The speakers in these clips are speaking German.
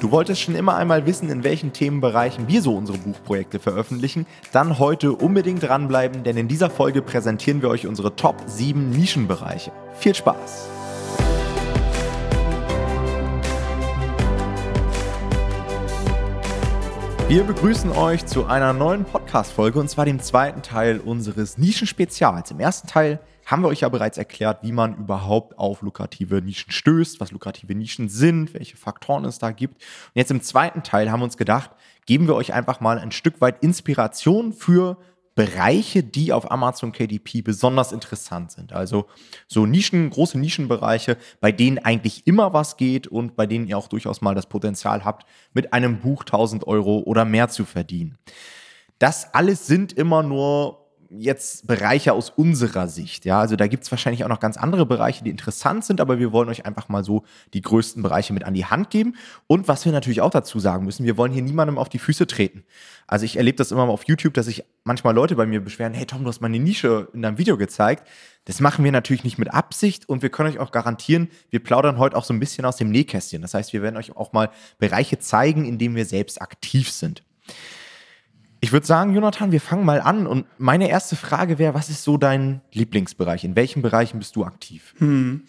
Du wolltest schon immer einmal wissen, in welchen Themenbereichen wir so unsere Buchprojekte veröffentlichen? Dann heute unbedingt dranbleiben, denn in dieser Folge präsentieren wir euch unsere Top 7 Nischenbereiche. Viel Spaß! Wir begrüßen euch zu einer neuen Podcast-Folge und zwar dem zweiten Teil unseres Nischenspezials. Im ersten Teil haben wir euch ja bereits erklärt, wie man überhaupt auf lukrative Nischen stößt, was lukrative Nischen sind, welche Faktoren es da gibt. Und jetzt im zweiten Teil haben wir uns gedacht, geben wir euch einfach mal ein Stück weit Inspiration für Bereiche, die auf Amazon KDP besonders interessant sind. Also so Nischen, große Nischenbereiche, bei denen eigentlich immer was geht und bei denen ihr auch durchaus mal das Potenzial habt, mit einem Buch 1000 Euro oder mehr zu verdienen. Das alles sind immer nur jetzt Bereiche aus unserer Sicht. Ja, also da gibt es wahrscheinlich auch noch ganz andere Bereiche, die interessant sind, aber wir wollen euch einfach mal so die größten Bereiche mit an die Hand geben. Und was wir natürlich auch dazu sagen müssen, wir wollen hier niemandem auf die Füße treten. Also ich erlebe das immer mal auf YouTube, dass sich manchmal Leute bei mir beschweren, hey Tom, du hast mal eine Nische in deinem Video gezeigt. Das machen wir natürlich nicht mit Absicht und wir können euch auch garantieren, wir plaudern heute auch so ein bisschen aus dem Nähkästchen. Das heißt, wir werden euch auch mal Bereiche zeigen, in denen wir selbst aktiv sind. Ich würde sagen, Jonathan, wir fangen mal an. Und meine erste Frage wäre, was ist so dein Lieblingsbereich? In welchen Bereichen bist du aktiv? Hm.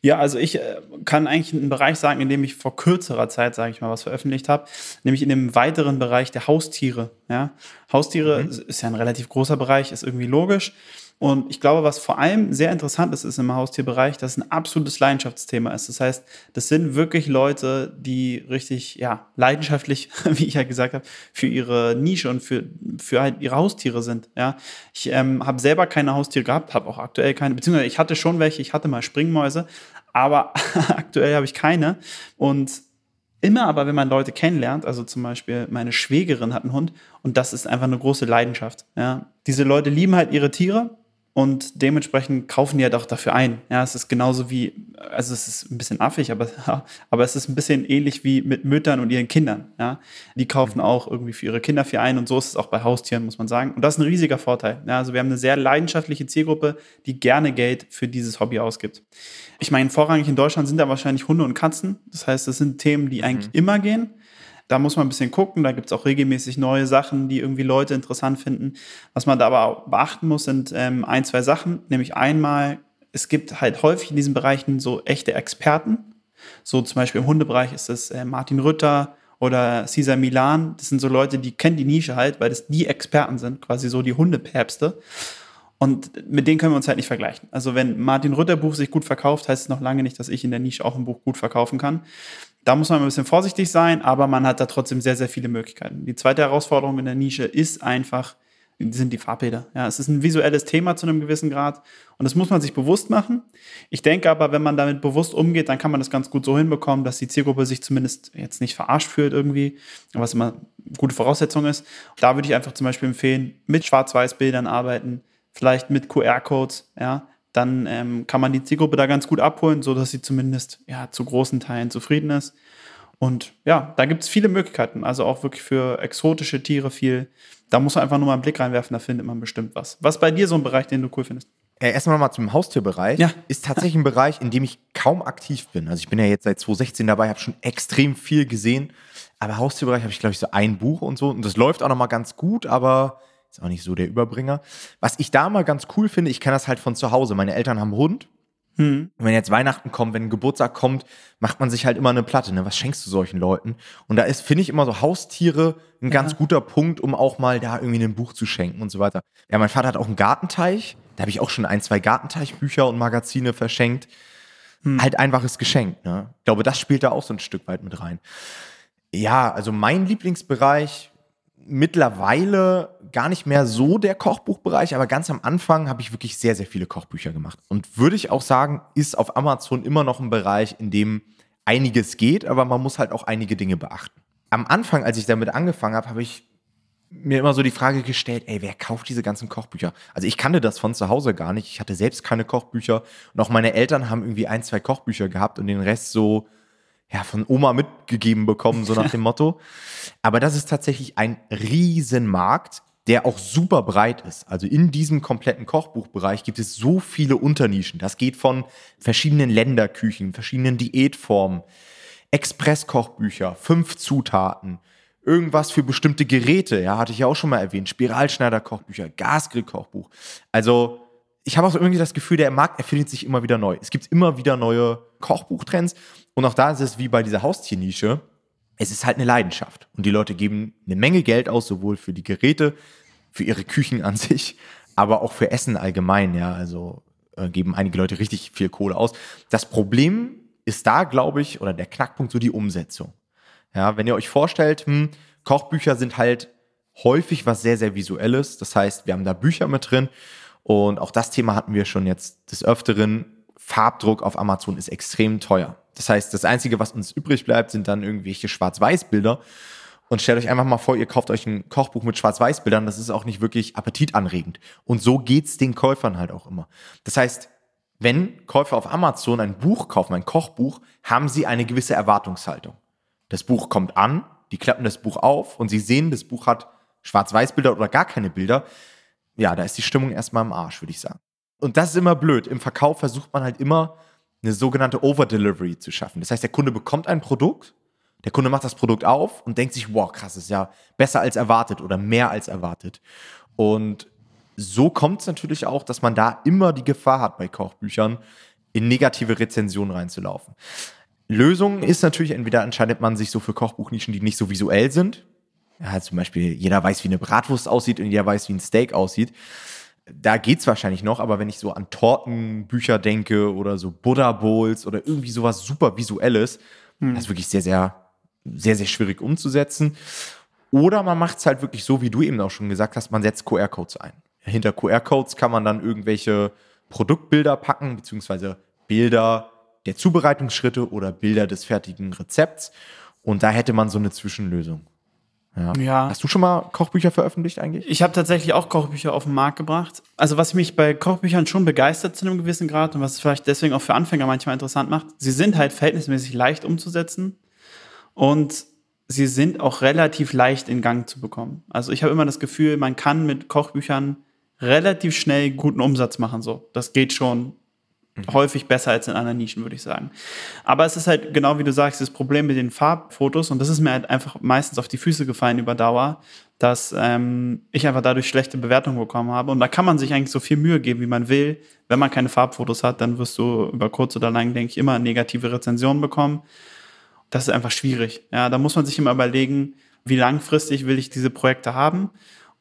Ja, also ich äh, kann eigentlich einen Bereich sagen, in dem ich vor kürzerer Zeit, sage ich mal, was veröffentlicht habe, nämlich in dem weiteren Bereich der Haustiere. Ja? Haustiere mhm. ist ja ein relativ großer Bereich, ist irgendwie logisch. Und ich glaube, was vor allem sehr interessant ist, ist im Haustierbereich, dass es ein absolutes Leidenschaftsthema ist. Das heißt, das sind wirklich Leute, die richtig, ja, leidenschaftlich, wie ich ja gesagt habe, für ihre Nische und für, für halt ihre Haustiere sind. Ja, ich ähm, habe selber keine Haustiere gehabt, habe auch aktuell keine, beziehungsweise ich hatte schon welche, ich hatte mal Springmäuse, aber aktuell habe ich keine. Und immer aber, wenn man Leute kennenlernt, also zum Beispiel meine Schwägerin hat einen Hund und das ist einfach eine große Leidenschaft. Ja, diese Leute lieben halt ihre Tiere und dementsprechend kaufen die ja halt doch dafür ein. Ja, es ist genauso wie, also es ist ein bisschen affig, aber, aber es ist ein bisschen ähnlich wie mit Müttern und ihren Kindern. Ja, die kaufen auch irgendwie für ihre Kinder viel ein und so ist es auch bei Haustieren, muss man sagen. Und das ist ein riesiger Vorteil. Ja, also wir haben eine sehr leidenschaftliche Zielgruppe, die gerne Geld für dieses Hobby ausgibt. Ich meine, vorrangig in Deutschland sind da wahrscheinlich Hunde und Katzen. Das heißt, das sind Themen, die eigentlich mhm. immer gehen. Da muss man ein bisschen gucken. Da gibt es auch regelmäßig neue Sachen, die irgendwie Leute interessant finden. Was man da aber beachten muss, sind ähm, ein, zwei Sachen. Nämlich einmal, es gibt halt häufig in diesen Bereichen so echte Experten. So zum Beispiel im Hundebereich ist es äh, Martin Rütter oder Cesar Milan. Das sind so Leute, die kennen die Nische halt, weil das die Experten sind, quasi so die Hundepäpste. Und mit denen können wir uns halt nicht vergleichen. Also wenn Martin Rütter Buch sich gut verkauft, heißt es noch lange nicht, dass ich in der Nische auch ein Buch gut verkaufen kann. Da muss man ein bisschen vorsichtig sein, aber man hat da trotzdem sehr, sehr viele Möglichkeiten. Die zweite Herausforderung in der Nische ist einfach, sind die Farbbilder. Ja, es ist ein visuelles Thema zu einem gewissen Grad und das muss man sich bewusst machen. Ich denke aber, wenn man damit bewusst umgeht, dann kann man das ganz gut so hinbekommen, dass die Zielgruppe sich zumindest jetzt nicht verarscht fühlt irgendwie, was immer eine gute Voraussetzung ist. Da würde ich einfach zum Beispiel empfehlen, mit Schwarz-Weiß-Bildern arbeiten, vielleicht mit QR-Codes, ja, dann ähm, kann man die Zielgruppe da ganz gut abholen, sodass sie zumindest ja, zu großen Teilen zufrieden ist. Und ja, da gibt es viele Möglichkeiten, also auch wirklich für exotische Tiere viel. Da muss man einfach nur mal einen Blick reinwerfen, da findet man bestimmt was. Was bei dir so ein Bereich, den du cool findest? Äh, erstmal nochmal zum Haustierbereich. Ja. Ist tatsächlich ein Bereich, in dem ich kaum aktiv bin. Also ich bin ja jetzt seit 2016 dabei, habe schon extrem viel gesehen. Aber Haustierbereich habe ich, glaube ich, so ein Buch und so. Und das läuft auch nochmal ganz gut, aber ist auch nicht so der Überbringer. Was ich da mal ganz cool finde, ich kenne das halt von zu Hause. Meine Eltern haben einen Hund. Hm. Und wenn jetzt Weihnachten kommt, wenn ein Geburtstag kommt, macht man sich halt immer eine Platte. Ne? Was schenkst du solchen Leuten? Und da ist, finde ich, immer so Haustiere ein ja. ganz guter Punkt, um auch mal da irgendwie ein Buch zu schenken und so weiter. Ja, mein Vater hat auch einen Gartenteich. Da habe ich auch schon ein, zwei Gartenteichbücher und Magazine verschenkt. Hm. Halt einfaches Geschenk. Ne? Ich glaube, das spielt da auch so ein Stück weit mit rein. Ja, also mein Lieblingsbereich, mittlerweile gar nicht mehr so der Kochbuchbereich, aber ganz am Anfang habe ich wirklich sehr, sehr viele Kochbücher gemacht. Und würde ich auch sagen, ist auf Amazon immer noch ein Bereich, in dem einiges geht, aber man muss halt auch einige Dinge beachten. Am Anfang, als ich damit angefangen habe, habe ich mir immer so die Frage gestellt, ey, wer kauft diese ganzen Kochbücher? Also ich kannte das von zu Hause gar nicht. Ich hatte selbst keine Kochbücher und auch meine Eltern haben irgendwie ein, zwei Kochbücher gehabt und den Rest so ja, von Oma mitgegeben bekommen, so nach dem Motto. Aber das ist tatsächlich ein Riesenmarkt, der auch super breit ist. Also in diesem kompletten Kochbuchbereich gibt es so viele Unternischen. Das geht von verschiedenen Länderküchen, verschiedenen Diätformen. Express-Kochbücher, fünf Zutaten, irgendwas für bestimmte Geräte, ja, hatte ich ja auch schon mal erwähnt, Spiralschneider-Kochbücher, Gasgrill-Kochbuch. Also ich habe auch irgendwie das Gefühl, der Markt erfindet sich immer wieder neu. Es gibt immer wieder neue Kochbuchtrends und auch da ist es wie bei dieser Haustiernische. Es ist halt eine Leidenschaft und die Leute geben eine Menge Geld aus, sowohl für die Geräte, für ihre Küchen an sich, aber auch für Essen allgemein, ja. Also äh, geben einige Leute richtig viel Kohle aus. Das Problem ist da, glaube ich, oder der Knackpunkt so die Umsetzung. Ja, wenn ihr euch vorstellt, hm, Kochbücher sind halt häufig was sehr, sehr Visuelles. Das heißt, wir haben da Bücher mit drin und auch das Thema hatten wir schon jetzt des Öfteren. Farbdruck auf Amazon ist extrem teuer. Das heißt, das Einzige, was uns übrig bleibt, sind dann irgendwelche Schwarz-Weiß-Bilder. Und stellt euch einfach mal vor, ihr kauft euch ein Kochbuch mit Schwarz-Weiß-Bildern, das ist auch nicht wirklich appetitanregend. Und so geht's den Käufern halt auch immer. Das heißt, wenn Käufer auf Amazon ein Buch kaufen, ein Kochbuch, haben sie eine gewisse Erwartungshaltung. Das Buch kommt an, die klappen das Buch auf und sie sehen, das Buch hat Schwarz-Weiß-Bilder oder gar keine Bilder. Ja, da ist die Stimmung erstmal im Arsch, würde ich sagen. Und das ist immer blöd. Im Verkauf versucht man halt immer eine sogenannte Over-Delivery zu schaffen. Das heißt, der Kunde bekommt ein Produkt, der Kunde macht das Produkt auf und denkt sich, wow, krass, ist ja besser als erwartet oder mehr als erwartet. Und so kommt es natürlich auch, dass man da immer die Gefahr hat bei Kochbüchern, in negative Rezensionen reinzulaufen. Lösung ist natürlich, entweder entscheidet man sich so für Kochbuchnischen, die nicht so visuell sind. Ja, zum Beispiel, jeder weiß, wie eine Bratwurst aussieht und jeder weiß, wie ein Steak aussieht. Da geht's wahrscheinlich noch, aber wenn ich so an Tortenbücher denke oder so Buddha Bowls oder irgendwie sowas super Visuelles, hm. das ist wirklich sehr, sehr, sehr, sehr schwierig umzusetzen. Oder man macht es halt wirklich so, wie du eben auch schon gesagt hast, man setzt QR-Codes ein. Hinter QR-Codes kann man dann irgendwelche Produktbilder packen, beziehungsweise Bilder der Zubereitungsschritte oder Bilder des fertigen Rezepts. Und da hätte man so eine Zwischenlösung. Ja. ja. Hast du schon mal Kochbücher veröffentlicht eigentlich? Ich habe tatsächlich auch Kochbücher auf den Markt gebracht. Also was mich bei Kochbüchern schon begeistert zu einem gewissen Grad und was es vielleicht deswegen auch für Anfänger manchmal interessant macht, sie sind halt verhältnismäßig leicht umzusetzen und sie sind auch relativ leicht in Gang zu bekommen. Also ich habe immer das Gefühl, man kann mit Kochbüchern relativ schnell guten Umsatz machen. So, das geht schon mhm. häufig besser als in anderen Nischen, würde ich sagen. Aber es ist halt genau wie du sagst, das Problem mit den Farbfotos und das ist mir halt einfach meistens auf die Füße gefallen über Dauer, dass ähm, ich einfach dadurch schlechte Bewertungen bekommen habe. Und da kann man sich eigentlich so viel Mühe geben, wie man will. Wenn man keine Farbfotos hat, dann wirst du über kurz oder lang, denke ich, immer negative Rezensionen bekommen. Das ist einfach schwierig. Ja, da muss man sich immer überlegen, wie langfristig will ich diese Projekte haben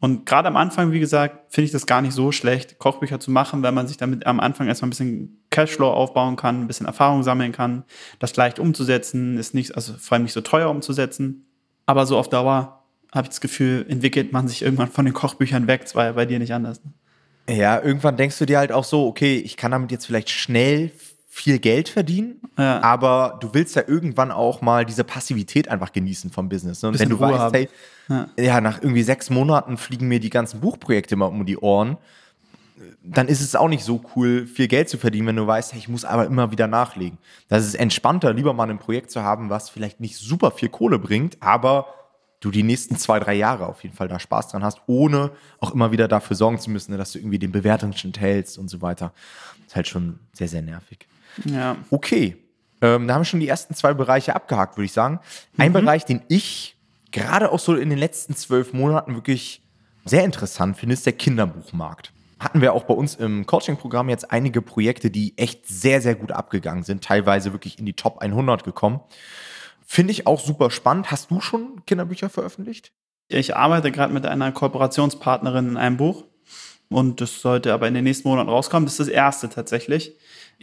und gerade am Anfang, wie gesagt, finde ich das gar nicht so schlecht, Kochbücher zu machen, weil man sich damit am Anfang erstmal ein bisschen Cashflow aufbauen kann, ein bisschen Erfahrung sammeln kann, das leicht umzusetzen, ist nicht, also vor allem nicht so teuer umzusetzen. Aber so auf Dauer habe ich das Gefühl, entwickelt man sich irgendwann von den Kochbüchern weg. Ja bei dir nicht anders. Ne? Ja, irgendwann denkst du dir halt auch so, okay, ich kann damit jetzt vielleicht schnell viel Geld verdienen, ja. aber du willst ja irgendwann auch mal diese Passivität einfach genießen vom Business. Ne? Und wenn du Ruhe weißt, haben. hey, ja. ja. nach irgendwie sechs Monaten fliegen mir die ganzen Buchprojekte mal um die Ohren, dann ist es auch nicht so cool, viel Geld zu verdienen, wenn du weißt, hey, ich muss aber immer wieder nachlegen. Das ist entspannter, lieber mal ein Projekt zu haben, was vielleicht nicht super viel Kohle bringt, aber du die nächsten zwei, drei Jahre auf jeden Fall da Spaß dran hast, ohne auch immer wieder dafür sorgen zu müssen, dass du irgendwie den Bewertungsschnitt hältst und so weiter. Das ist halt schon sehr, sehr nervig. Ja. Okay. Ähm, da haben wir schon die ersten zwei Bereiche abgehakt, würde ich sagen. Ein mhm. Bereich, den ich gerade auch so in den letzten zwölf Monaten wirklich sehr interessant finde, ist der Kinderbuchmarkt. Hatten wir auch bei uns im Coaching-Programm jetzt einige Projekte, die echt sehr, sehr gut abgegangen sind, teilweise wirklich in die Top 100 gekommen. Finde ich auch super spannend. Hast du schon Kinderbücher veröffentlicht? Ich arbeite gerade mit einer Kooperationspartnerin in einem Buch und das sollte aber in den nächsten Monaten rauskommen. Das ist das erste tatsächlich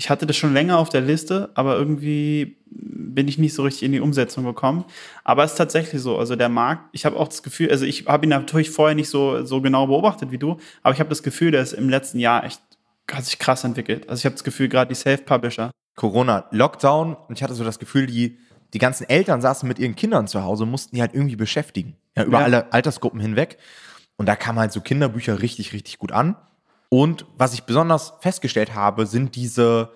ich hatte das schon länger auf der Liste, aber irgendwie bin ich nicht so richtig in die Umsetzung gekommen. Aber es ist tatsächlich so. Also der Markt, ich habe auch das Gefühl, also ich habe ihn natürlich vorher nicht so, so genau beobachtet wie du, aber ich habe das Gefühl, der ist im letzten Jahr echt, hat sich krass entwickelt. Also ich habe das Gefühl, gerade die Self-Publisher. Corona, Lockdown und ich hatte so das Gefühl, die, die ganzen Eltern saßen mit ihren Kindern zu Hause, mussten die halt irgendwie beschäftigen. Ja, über ja. alle Altersgruppen hinweg. Und da kamen halt so Kinderbücher richtig, richtig gut an. Und was ich besonders festgestellt habe, sind diese,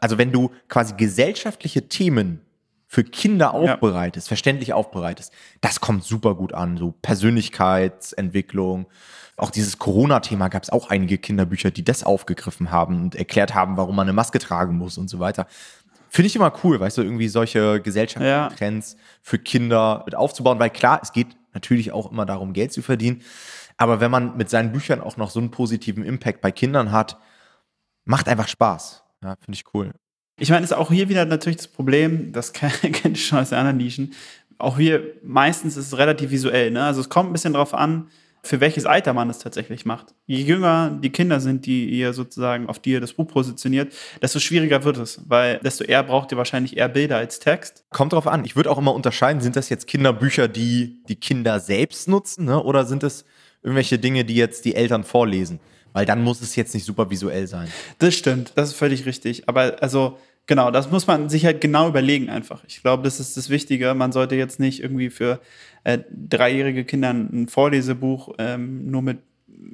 also wenn du quasi gesellschaftliche Themen für Kinder aufbereitest, ja. verständlich aufbereitest, das kommt super gut an. So Persönlichkeitsentwicklung. Auch dieses Corona-Thema gab es auch einige Kinderbücher, die das aufgegriffen haben und erklärt haben, warum man eine Maske tragen muss und so weiter. Finde ich immer cool, weißt du, irgendwie solche Gesellschaftstrends ja. für Kinder mit aufzubauen, weil klar, es geht natürlich auch immer darum, Geld zu verdienen. Aber wenn man mit seinen Büchern auch noch so einen positiven Impact bei Kindern hat, macht einfach Spaß. Ja, finde ich cool. Ich meine, ist auch hier wieder natürlich das Problem, das kennt ich schon aus den anderen Nischen. Auch hier meistens ist es relativ visuell. Ne? Also es kommt ein bisschen drauf an, für welches Alter man es tatsächlich macht. Je jünger die Kinder sind, die ihr sozusagen, auf die ihr das Buch positioniert, desto schwieriger wird es, weil desto eher braucht ihr wahrscheinlich eher Bilder als Text. Kommt drauf an. Ich würde auch immer unterscheiden, sind das jetzt Kinderbücher, die die Kinder selbst nutzen, ne? oder sind es irgendwelche Dinge, die jetzt die Eltern vorlesen? Weil dann muss es jetzt nicht super visuell sein. Das stimmt, das ist völlig richtig. Aber also genau, das muss man sich halt genau überlegen einfach. Ich glaube, das ist das Wichtige. Man sollte jetzt nicht irgendwie für äh, dreijährige Kinder ein Vorlesebuch ähm, nur mit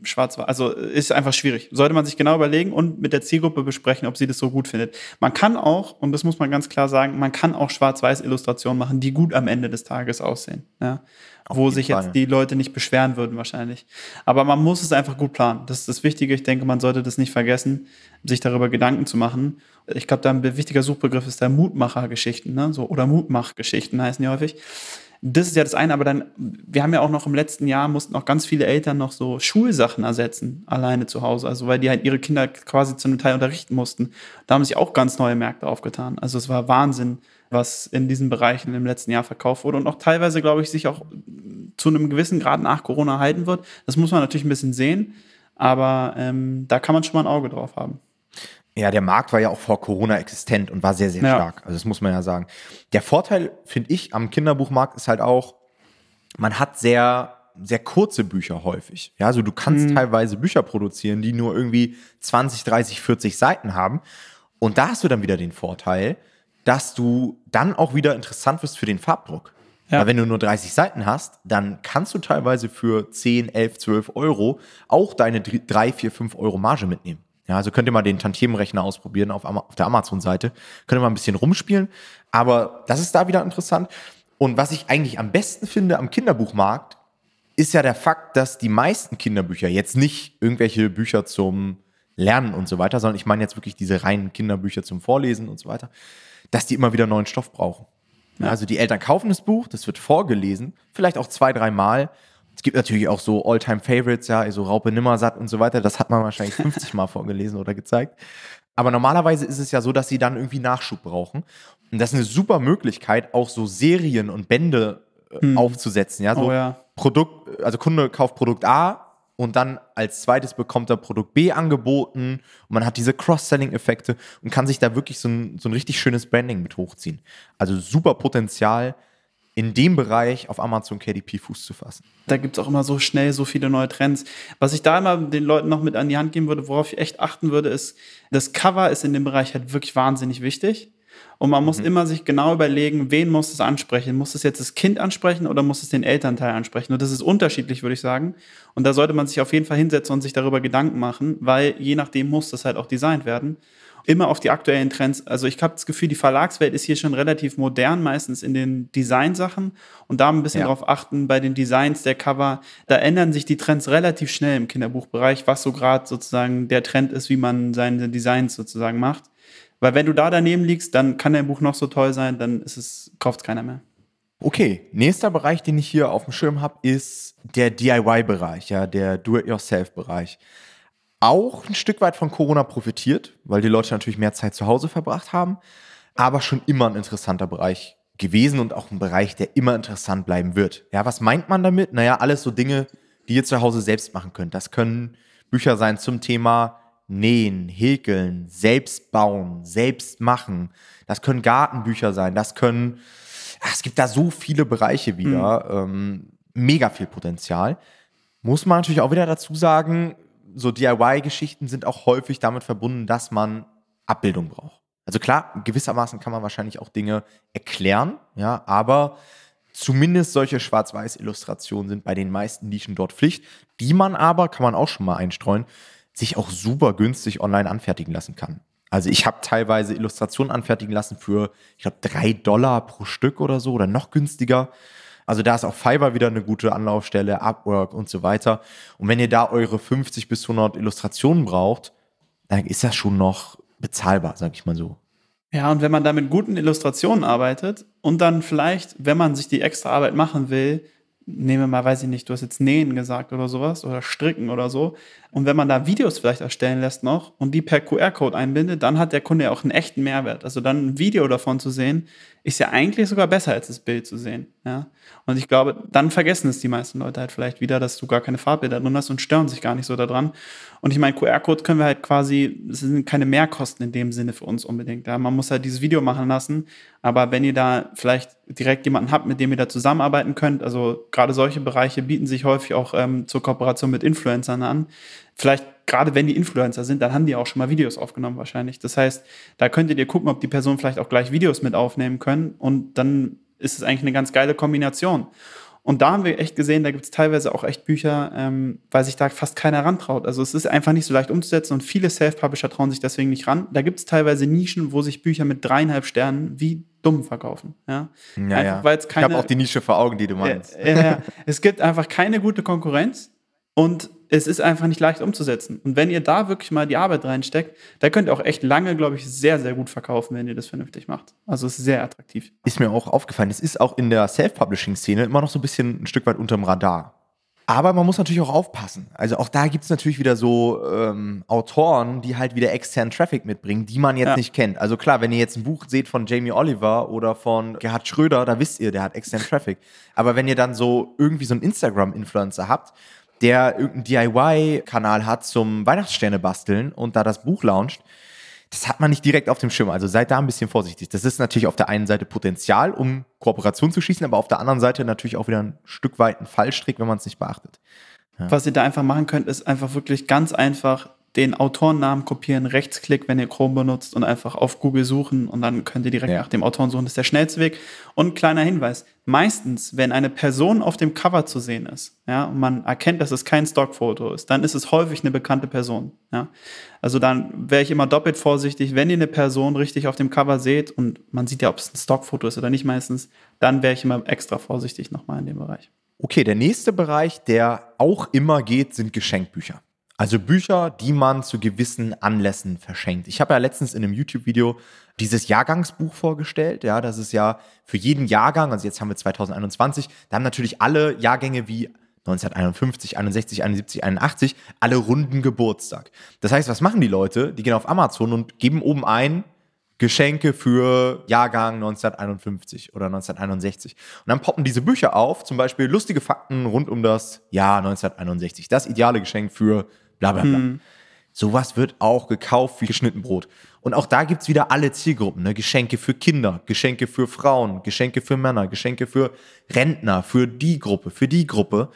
schwarz war. Also ist einfach schwierig. Sollte man sich genau überlegen und mit der Zielgruppe besprechen, ob sie das so gut findet. Man kann auch, und das muss man ganz klar sagen, man kann auch Schwarz-Weiß-Illustrationen machen, die gut am Ende des Tages aussehen. Ja? Wo sich Fall. jetzt die Leute nicht beschweren würden wahrscheinlich. Aber man muss es einfach gut planen. Das ist das Wichtige. Ich denke, man sollte das nicht vergessen, sich darüber Gedanken zu machen. Ich glaube, da ein wichtiger Suchbegriff ist der Mutmacher-Geschichten, ne? so, oder Mutmach-Geschichten heißen die häufig. Das ist ja das eine, aber dann, wir haben ja auch noch im letzten Jahr, mussten auch ganz viele Eltern noch so Schulsachen ersetzen, alleine zu Hause. Also, weil die halt ihre Kinder quasi zu einem Teil unterrichten mussten. Da haben sich auch ganz neue Märkte aufgetan. Also, es war Wahnsinn, was in diesen Bereichen im letzten Jahr verkauft wurde und auch teilweise, glaube ich, sich auch zu einem gewissen Grad nach Corona halten wird. Das muss man natürlich ein bisschen sehen, aber ähm, da kann man schon mal ein Auge drauf haben. Ja, der Markt war ja auch vor Corona existent und war sehr, sehr ja. stark. Also das muss man ja sagen. Der Vorteil, finde ich, am Kinderbuchmarkt ist halt auch, man hat sehr, sehr kurze Bücher häufig. Ja, also du kannst mhm. teilweise Bücher produzieren, die nur irgendwie 20, 30, 40 Seiten haben. Und da hast du dann wieder den Vorteil, dass du dann auch wieder interessant wirst für den Farbdruck. Ja. Weil wenn du nur 30 Seiten hast, dann kannst du teilweise für 10, 11, 12 Euro auch deine 3, 4, 5 Euro Marge mitnehmen. Ja, also könnt ihr mal den Tantiemenrechner ausprobieren auf, auf der Amazon-Seite. Könnt ihr mal ein bisschen rumspielen. Aber das ist da wieder interessant. Und was ich eigentlich am besten finde am Kinderbuchmarkt, ist ja der Fakt, dass die meisten Kinderbücher jetzt nicht irgendwelche Bücher zum Lernen und so weiter, sondern ich meine jetzt wirklich diese reinen Kinderbücher zum Vorlesen und so weiter, dass die immer wieder neuen Stoff brauchen. Ja. Also die Eltern kaufen das Buch, das wird vorgelesen, vielleicht auch zwei, dreimal es gibt natürlich auch so All-Time-Favorites, ja, so also Raupe Nimmersatt und so weiter. Das hat man wahrscheinlich 50 Mal vorgelesen oder gezeigt. Aber normalerweise ist es ja so, dass sie dann irgendwie Nachschub brauchen. Und das ist eine super Möglichkeit, auch so Serien und Bände äh, hm. aufzusetzen. Ja, so oh, ja. Produkt, also Kunde kauft Produkt A und dann als zweites bekommt er Produkt B angeboten und man hat diese Cross-Selling-Effekte und kann sich da wirklich so ein, so ein richtig schönes Branding mit hochziehen. Also super Potenzial in dem Bereich auf Amazon KDP Fuß zu fassen. Da gibt es auch immer so schnell so viele neue Trends. Was ich da immer den Leuten noch mit an die Hand geben würde, worauf ich echt achten würde, ist, das Cover ist in dem Bereich halt wirklich wahnsinnig wichtig. Und man muss mhm. immer sich genau überlegen, wen muss es ansprechen? Muss es jetzt das Kind ansprechen oder muss es den Elternteil ansprechen? Und das ist unterschiedlich, würde ich sagen. Und da sollte man sich auf jeden Fall hinsetzen und sich darüber Gedanken machen, weil je nachdem muss das halt auch designt werden immer auf die aktuellen Trends. Also ich habe das Gefühl, die Verlagswelt ist hier schon relativ modern, meistens in den Designsachen und da ein bisschen ja. darauf achten bei den Designs der Cover. Da ändern sich die Trends relativ schnell im Kinderbuchbereich, was so gerade sozusagen der Trend ist, wie man seine Designs sozusagen macht. Weil wenn du da daneben liegst, dann kann dein Buch noch so toll sein, dann ist es, kauft keiner mehr. Okay, nächster Bereich, den ich hier auf dem Schirm habe, ist der DIY-Bereich, ja, der Do-it-yourself-Bereich auch ein Stück weit von Corona profitiert, weil die Leute natürlich mehr Zeit zu Hause verbracht haben, aber schon immer ein interessanter Bereich gewesen und auch ein Bereich, der immer interessant bleiben wird. Ja, was meint man damit? Naja, alles so Dinge, die ihr zu Hause selbst machen könnt. Das können Bücher sein zum Thema Nähen, Häkeln, selbst bauen, selbst machen. Das können Gartenbücher sein. Das können, ach, es gibt da so viele Bereiche wieder. Mhm. Ähm, mega viel Potenzial. Muss man natürlich auch wieder dazu sagen, so DIY-Geschichten sind auch häufig damit verbunden, dass man Abbildung braucht. Also klar, gewissermaßen kann man wahrscheinlich auch Dinge erklären, ja, aber zumindest solche Schwarz-Weiß-Illustrationen sind bei den meisten Nischen dort Pflicht, die man aber, kann man auch schon mal einstreuen, sich auch super günstig online anfertigen lassen kann. Also ich habe teilweise Illustrationen anfertigen lassen für, ich glaube, drei Dollar pro Stück oder so oder noch günstiger. Also da ist auch Fiverr wieder eine gute Anlaufstelle, Upwork und so weiter. Und wenn ihr da eure 50 bis 100 Illustrationen braucht, dann ist das schon noch bezahlbar, sag ich mal so. Ja, und wenn man da mit guten Illustrationen arbeitet und dann vielleicht, wenn man sich die extra Arbeit machen will, nehmen wir mal, weiß ich nicht, du hast jetzt nähen gesagt oder sowas oder stricken oder so. Und wenn man da Videos vielleicht erstellen lässt noch und die per QR-Code einbindet, dann hat der Kunde ja auch einen echten Mehrwert. Also dann ein Video davon zu sehen, ist ja eigentlich sogar besser als das Bild zu sehen. Ja? Und ich glaube, dann vergessen es die meisten Leute halt vielleicht wieder, dass du gar keine Farbbilder drin hast und stören sich gar nicht so daran. Und ich meine, QR-Code können wir halt quasi, es sind keine Mehrkosten in dem Sinne für uns unbedingt. Ja? Man muss halt dieses Video machen lassen. Aber wenn ihr da vielleicht direkt jemanden habt, mit dem ihr da zusammenarbeiten könnt, also gerade solche Bereiche bieten sich häufig auch ähm, zur Kooperation mit Influencern an. Vielleicht gerade wenn die Influencer sind, dann haben die auch schon mal Videos aufgenommen wahrscheinlich. Das heißt, da könntet ihr gucken, ob die Personen vielleicht auch gleich Videos mit aufnehmen können und dann ist es eigentlich eine ganz geile Kombination. Und da haben wir echt gesehen, da gibt es teilweise auch echt Bücher, ähm, weil sich da fast keiner rantraut. Also es ist einfach nicht so leicht umzusetzen und viele Self-Publisher trauen sich deswegen nicht ran. Da gibt es teilweise Nischen, wo sich Bücher mit dreieinhalb Sternen wie dumm verkaufen. Ja, ja, einfach, ja. Keine, ich habe auch die Nische vor Augen, die du meinst. Äh, äh, es gibt einfach keine gute Konkurrenz und es ist einfach nicht leicht umzusetzen. Und wenn ihr da wirklich mal die Arbeit reinsteckt, da könnt ihr auch echt lange, glaube ich, sehr, sehr gut verkaufen, wenn ihr das vernünftig macht. Also es ist sehr attraktiv. Ist mir auch aufgefallen, es ist auch in der Self-Publishing-Szene immer noch so ein bisschen ein Stück weit unterm Radar. Aber man muss natürlich auch aufpassen. Also auch da gibt es natürlich wieder so ähm, Autoren, die halt wieder externen Traffic mitbringen, die man jetzt ja. nicht kennt. Also klar, wenn ihr jetzt ein Buch seht von Jamie Oliver oder von Gerhard Schröder, da wisst ihr, der hat externen Traffic. Aber wenn ihr dann so irgendwie so einen Instagram-Influencer habt, der irgendeinen DIY-Kanal hat zum Weihnachtssterne basteln und da das Buch launcht, das hat man nicht direkt auf dem Schirm. Also seid da ein bisschen vorsichtig. Das ist natürlich auf der einen Seite Potenzial, um Kooperation zu schießen, aber auf der anderen Seite natürlich auch wieder ein Stück weit ein Fallstrick, wenn man es nicht beachtet. Ja. Was ihr da einfach machen könnt, ist einfach wirklich ganz einfach den Autorennamen kopieren, Rechtsklick, wenn ihr Chrome benutzt und einfach auf Google suchen und dann könnt ihr direkt ja. nach dem Autoren suchen. Das ist der schnellste Weg. Und kleiner Hinweis: Meistens, wenn eine Person auf dem Cover zu sehen ist, ja, und man erkennt, dass es kein Stockfoto ist, dann ist es häufig eine bekannte Person. Ja. Also dann wäre ich immer doppelt vorsichtig, wenn ihr eine Person richtig auf dem Cover seht und man sieht ja, ob es ein Stockfoto ist oder nicht meistens, dann wäre ich immer extra vorsichtig nochmal in dem Bereich. Okay, der nächste Bereich, der auch immer geht, sind Geschenkbücher. Also Bücher, die man zu gewissen Anlässen verschenkt. Ich habe ja letztens in einem YouTube-Video dieses Jahrgangsbuch vorgestellt. Ja, das ist ja für jeden Jahrgang, also jetzt haben wir 2021, da haben natürlich alle Jahrgänge wie 1951, 61, 71, 81, alle runden Geburtstag. Das heißt, was machen die Leute? Die gehen auf Amazon und geben oben ein Geschenke für Jahrgang 1951 oder 1961. Und dann poppen diese Bücher auf, zum Beispiel lustige Fakten rund um das Jahr 1961. Das ideale Geschenk für bla bla bla. Hm. Sowas wird auch gekauft wie geschnitten Brot. Und auch da gibt es wieder alle Zielgruppen. Ne? Geschenke für Kinder, Geschenke für Frauen, Geschenke für Männer, Geschenke für Rentner, für die Gruppe, für die Gruppe.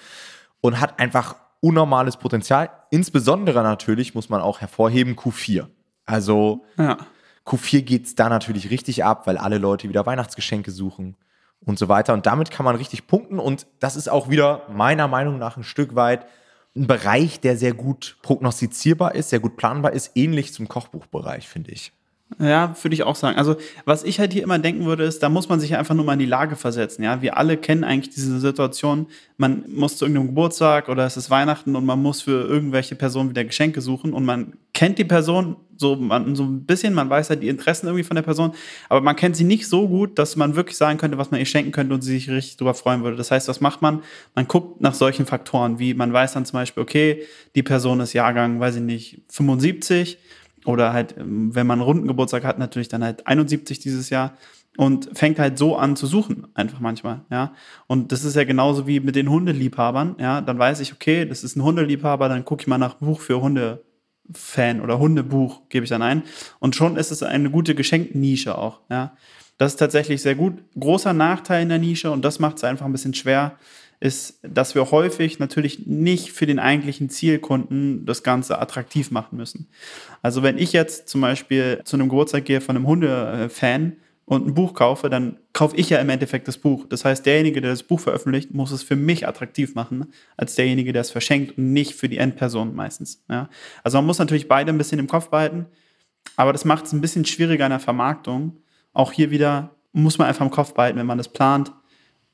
Und hat einfach unnormales Potenzial. Insbesondere natürlich muss man auch hervorheben Q4. Also ja. Q4 geht es da natürlich richtig ab, weil alle Leute wieder Weihnachtsgeschenke suchen und so weiter. Und damit kann man richtig punkten. Und das ist auch wieder meiner Meinung nach ein Stück weit ein Bereich, der sehr gut prognostizierbar ist, sehr gut planbar ist, ähnlich zum Kochbuchbereich, finde ich. Ja, würde ich auch sagen. Also, was ich halt hier immer denken würde, ist, da muss man sich einfach nur mal in die Lage versetzen. Ja, wir alle kennen eigentlich diese Situation. Man muss zu irgendeinem Geburtstag oder es ist Weihnachten und man muss für irgendwelche Personen wieder Geschenke suchen und man kennt die Person so, man, so ein bisschen, man weiß halt die Interessen irgendwie von der Person, aber man kennt sie nicht so gut, dass man wirklich sagen könnte, was man ihr schenken könnte und sie sich richtig drüber freuen würde. Das heißt, was macht man? Man guckt nach solchen Faktoren, wie man weiß dann zum Beispiel, okay, die Person ist Jahrgang, weiß ich nicht, 75 oder halt, ähm, wenn man einen runden Geburtstag hat, natürlich dann halt 71 dieses Jahr und fängt halt so an zu suchen, einfach manchmal, ja. Und das ist ja genauso wie mit den Hundeliebhabern, ja. Dann weiß ich, okay, das ist ein Hundeliebhaber, dann gucke ich mal nach Buch für Hundefan oder Hundebuch, gebe ich dann ein. Und schon ist es eine gute Geschenknische auch, ja. Das ist tatsächlich sehr gut. Großer Nachteil in der Nische und das macht es einfach ein bisschen schwer, ist, dass wir häufig natürlich nicht für den eigentlichen Zielkunden das Ganze attraktiv machen müssen. Also wenn ich jetzt zum Beispiel zu einem Geburtstag gehe von einem Hundefan und ein Buch kaufe, dann kaufe ich ja im Endeffekt das Buch. Das heißt, derjenige, der das Buch veröffentlicht, muss es für mich attraktiv machen, als derjenige, der es verschenkt und nicht für die Endperson meistens. Ja? Also man muss natürlich beide ein bisschen im Kopf behalten, aber das macht es ein bisschen schwieriger in der Vermarktung. Auch hier wieder muss man einfach im Kopf behalten, wenn man das plant,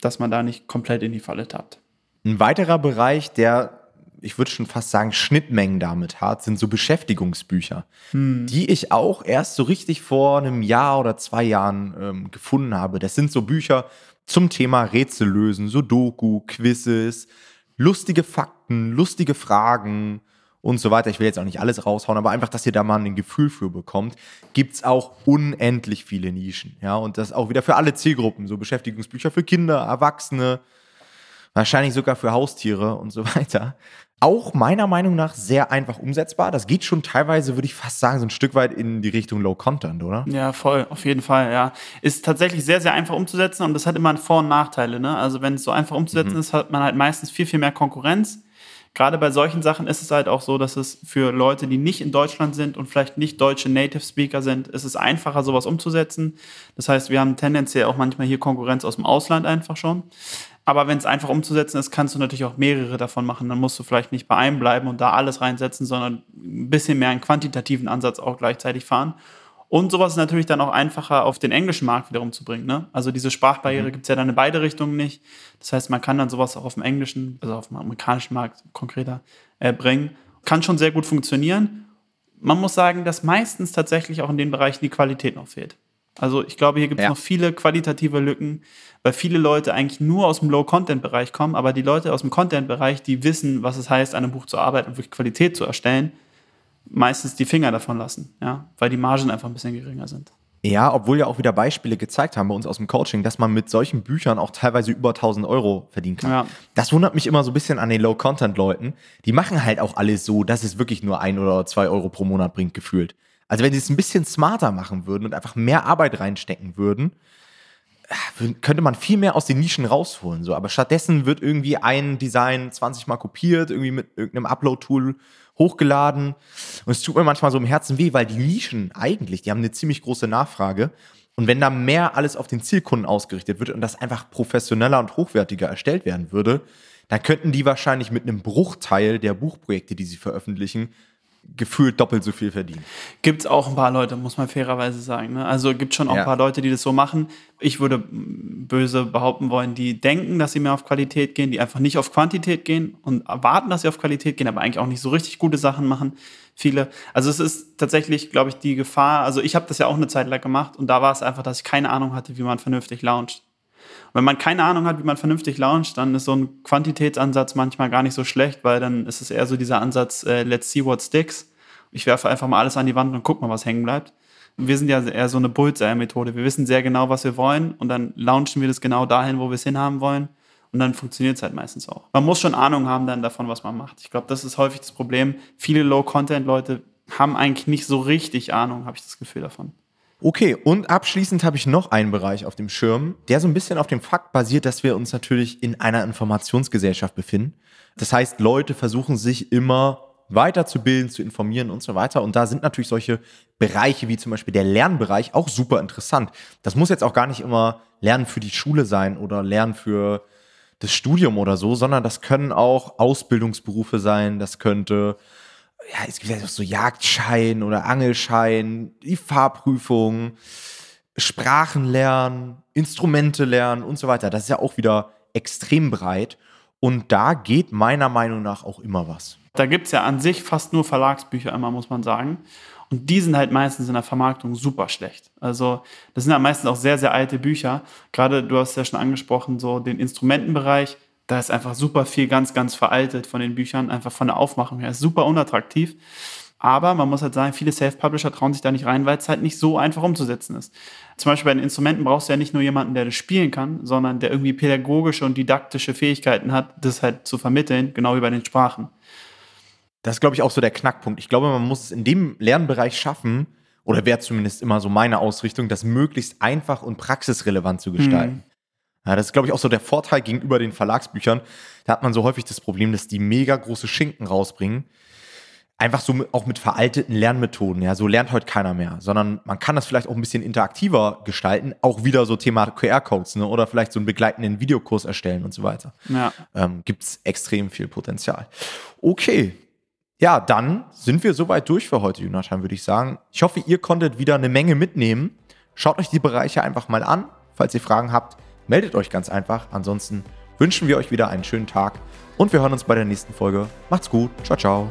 dass man da nicht komplett in die Falle tappt. Ein weiterer Bereich, der ich würde schon fast sagen, Schnittmengen damit hat, sind so Beschäftigungsbücher, hm. die ich auch erst so richtig vor einem Jahr oder zwei Jahren ähm, gefunden habe. Das sind so Bücher zum Thema Rätsel lösen, Sudoku, Quizzes, lustige Fakten, lustige Fragen und so weiter. Ich will jetzt auch nicht alles raushauen, aber einfach, dass ihr da mal ein Gefühl für bekommt, gibt es auch unendlich viele Nischen. Ja, und das auch wieder für alle Zielgruppen, so Beschäftigungsbücher für Kinder, Erwachsene, wahrscheinlich sogar für Haustiere und so weiter. Auch meiner Meinung nach sehr einfach umsetzbar. Das geht schon teilweise, würde ich fast sagen, so ein Stück weit in die Richtung Low Content, oder? Ja, voll, auf jeden Fall, ja. Ist tatsächlich sehr, sehr einfach umzusetzen und das hat immer Vor- und Nachteile. Ne? Also wenn es so einfach umzusetzen mhm. ist, hat man halt meistens viel, viel mehr Konkurrenz. Gerade bei solchen Sachen ist es halt auch so, dass es für Leute, die nicht in Deutschland sind und vielleicht nicht deutsche Native Speaker sind, ist es einfacher, sowas umzusetzen. Das heißt, wir haben tendenziell auch manchmal hier Konkurrenz aus dem Ausland einfach schon. Aber wenn es einfach umzusetzen ist, kannst du natürlich auch mehrere davon machen. Dann musst du vielleicht nicht bei einem bleiben und da alles reinsetzen, sondern ein bisschen mehr einen quantitativen Ansatz auch gleichzeitig fahren. Und sowas ist natürlich dann auch einfacher auf den englischen Markt wiederum zu bringen. Ne? Also diese Sprachbarriere mhm. gibt es ja dann in beide Richtungen nicht. Das heißt, man kann dann sowas auch auf dem englischen, also auf dem amerikanischen Markt konkreter äh, bringen. Kann schon sehr gut funktionieren. Man muss sagen, dass meistens tatsächlich auch in den Bereichen die Qualität noch fehlt. Also ich glaube, hier gibt es ja. noch viele qualitative Lücken, weil viele Leute eigentlich nur aus dem Low-Content-Bereich kommen, aber die Leute aus dem Content-Bereich, die wissen, was es heißt, an einem Buch zu arbeiten und wirklich Qualität zu erstellen, meistens die Finger davon lassen, ja, weil die Margen einfach ein bisschen geringer sind. Ja, obwohl ja auch wieder Beispiele gezeigt haben bei uns aus dem Coaching, dass man mit solchen Büchern auch teilweise über 1000 Euro verdienen kann. Ja. Das wundert mich immer so ein bisschen an den Low-Content-Leuten. Die machen halt auch alles so, dass es wirklich nur ein oder zwei Euro pro Monat bringt, gefühlt. Also wenn sie es ein bisschen smarter machen würden und einfach mehr Arbeit reinstecken würden, äh, könnte man viel mehr aus den Nischen rausholen. So. Aber stattdessen wird irgendwie ein Design 20 Mal kopiert, irgendwie mit irgendeinem Upload-Tool hochgeladen. Und es tut mir manchmal so im Herzen weh, weil die Nischen eigentlich, die haben eine ziemlich große Nachfrage. Und wenn da mehr alles auf den Zielkunden ausgerichtet wird und das einfach professioneller und hochwertiger erstellt werden würde, dann könnten die wahrscheinlich mit einem Bruchteil der Buchprojekte, die sie veröffentlichen, gefühlt doppelt so viel verdienen. Gibt es auch ein paar Leute, muss man fairerweise sagen. Ne? Also gibt schon auch ja. ein paar Leute, die das so machen. Ich würde böse behaupten wollen, die denken, dass sie mehr auf Qualität gehen, die einfach nicht auf Quantität gehen und erwarten, dass sie auf Qualität gehen, aber eigentlich auch nicht so richtig gute Sachen machen. Viele. Also es ist tatsächlich, glaube ich, die Gefahr. Also ich habe das ja auch eine Zeit lang gemacht und da war es einfach, dass ich keine Ahnung hatte, wie man vernünftig launcht wenn man keine Ahnung hat, wie man vernünftig launcht, dann ist so ein Quantitätsansatz manchmal gar nicht so schlecht, weil dann ist es eher so dieser Ansatz, äh, let's see what sticks. Ich werfe einfach mal alles an die Wand und guck mal, was hängen bleibt. Wir sind ja eher so eine Bullseye-Methode. Wir wissen sehr genau, was wir wollen und dann launchen wir das genau dahin, wo wir es hinhaben wollen. Und dann funktioniert es halt meistens auch. Man muss schon Ahnung haben dann davon, was man macht. Ich glaube, das ist häufig das Problem. Viele Low-Content-Leute haben eigentlich nicht so richtig Ahnung, habe ich das Gefühl davon. Okay, und abschließend habe ich noch einen Bereich auf dem Schirm, der so ein bisschen auf dem Fakt basiert, dass wir uns natürlich in einer Informationsgesellschaft befinden. Das heißt, Leute versuchen sich immer weiterzubilden, zu informieren und so weiter. Und da sind natürlich solche Bereiche wie zum Beispiel der Lernbereich auch super interessant. Das muss jetzt auch gar nicht immer Lernen für die Schule sein oder Lernen für das Studium oder so, sondern das können auch Ausbildungsberufe sein, das könnte ja, es gibt ja so Jagdschein oder Angelschein, die Fahrprüfung, Sprachen lernen, Instrumente lernen und so weiter. Das ist ja auch wieder extrem breit. Und da geht meiner Meinung nach auch immer was. Da gibt es ja an sich fast nur Verlagsbücher immer, muss man sagen. Und die sind halt meistens in der Vermarktung super schlecht. Also das sind ja meistens auch sehr, sehr alte Bücher. Gerade du hast ja schon angesprochen, so den Instrumentenbereich da ist einfach super viel ganz, ganz veraltet von den Büchern, einfach von der Aufmachung her. Ist super unattraktiv. Aber man muss halt sagen, viele Self-Publisher trauen sich da nicht rein, weil es halt nicht so einfach umzusetzen ist. Zum Beispiel bei den Instrumenten brauchst du ja nicht nur jemanden, der das spielen kann, sondern der irgendwie pädagogische und didaktische Fähigkeiten hat, das halt zu vermitteln, genau wie bei den Sprachen. Das ist, glaube ich, auch so der Knackpunkt. Ich glaube, man muss es in dem Lernbereich schaffen, oder wäre zumindest immer so meine Ausrichtung, das möglichst einfach und praxisrelevant zu gestalten. Mhm. Ja, das ist, glaube ich, auch so der Vorteil gegenüber den Verlagsbüchern. Da hat man so häufig das Problem, dass die mega große Schinken rausbringen. Einfach so mit, auch mit veralteten Lernmethoden. Ja, so lernt heute keiner mehr, sondern man kann das vielleicht auch ein bisschen interaktiver gestalten. Auch wieder so Thema QR-Codes ne? oder vielleicht so einen begleitenden Videokurs erstellen und so weiter. Ja. Ähm, Gibt es extrem viel Potenzial. Okay, ja, dann sind wir soweit durch für heute, Jonathan, würde ich sagen. Ich hoffe, ihr konntet wieder eine Menge mitnehmen. Schaut euch die Bereiche einfach mal an. Falls ihr Fragen habt, meldet euch ganz einfach. Ansonsten wünschen wir euch wieder einen schönen Tag und wir hören uns bei der nächsten Folge. Macht's gut. Ciao, ciao.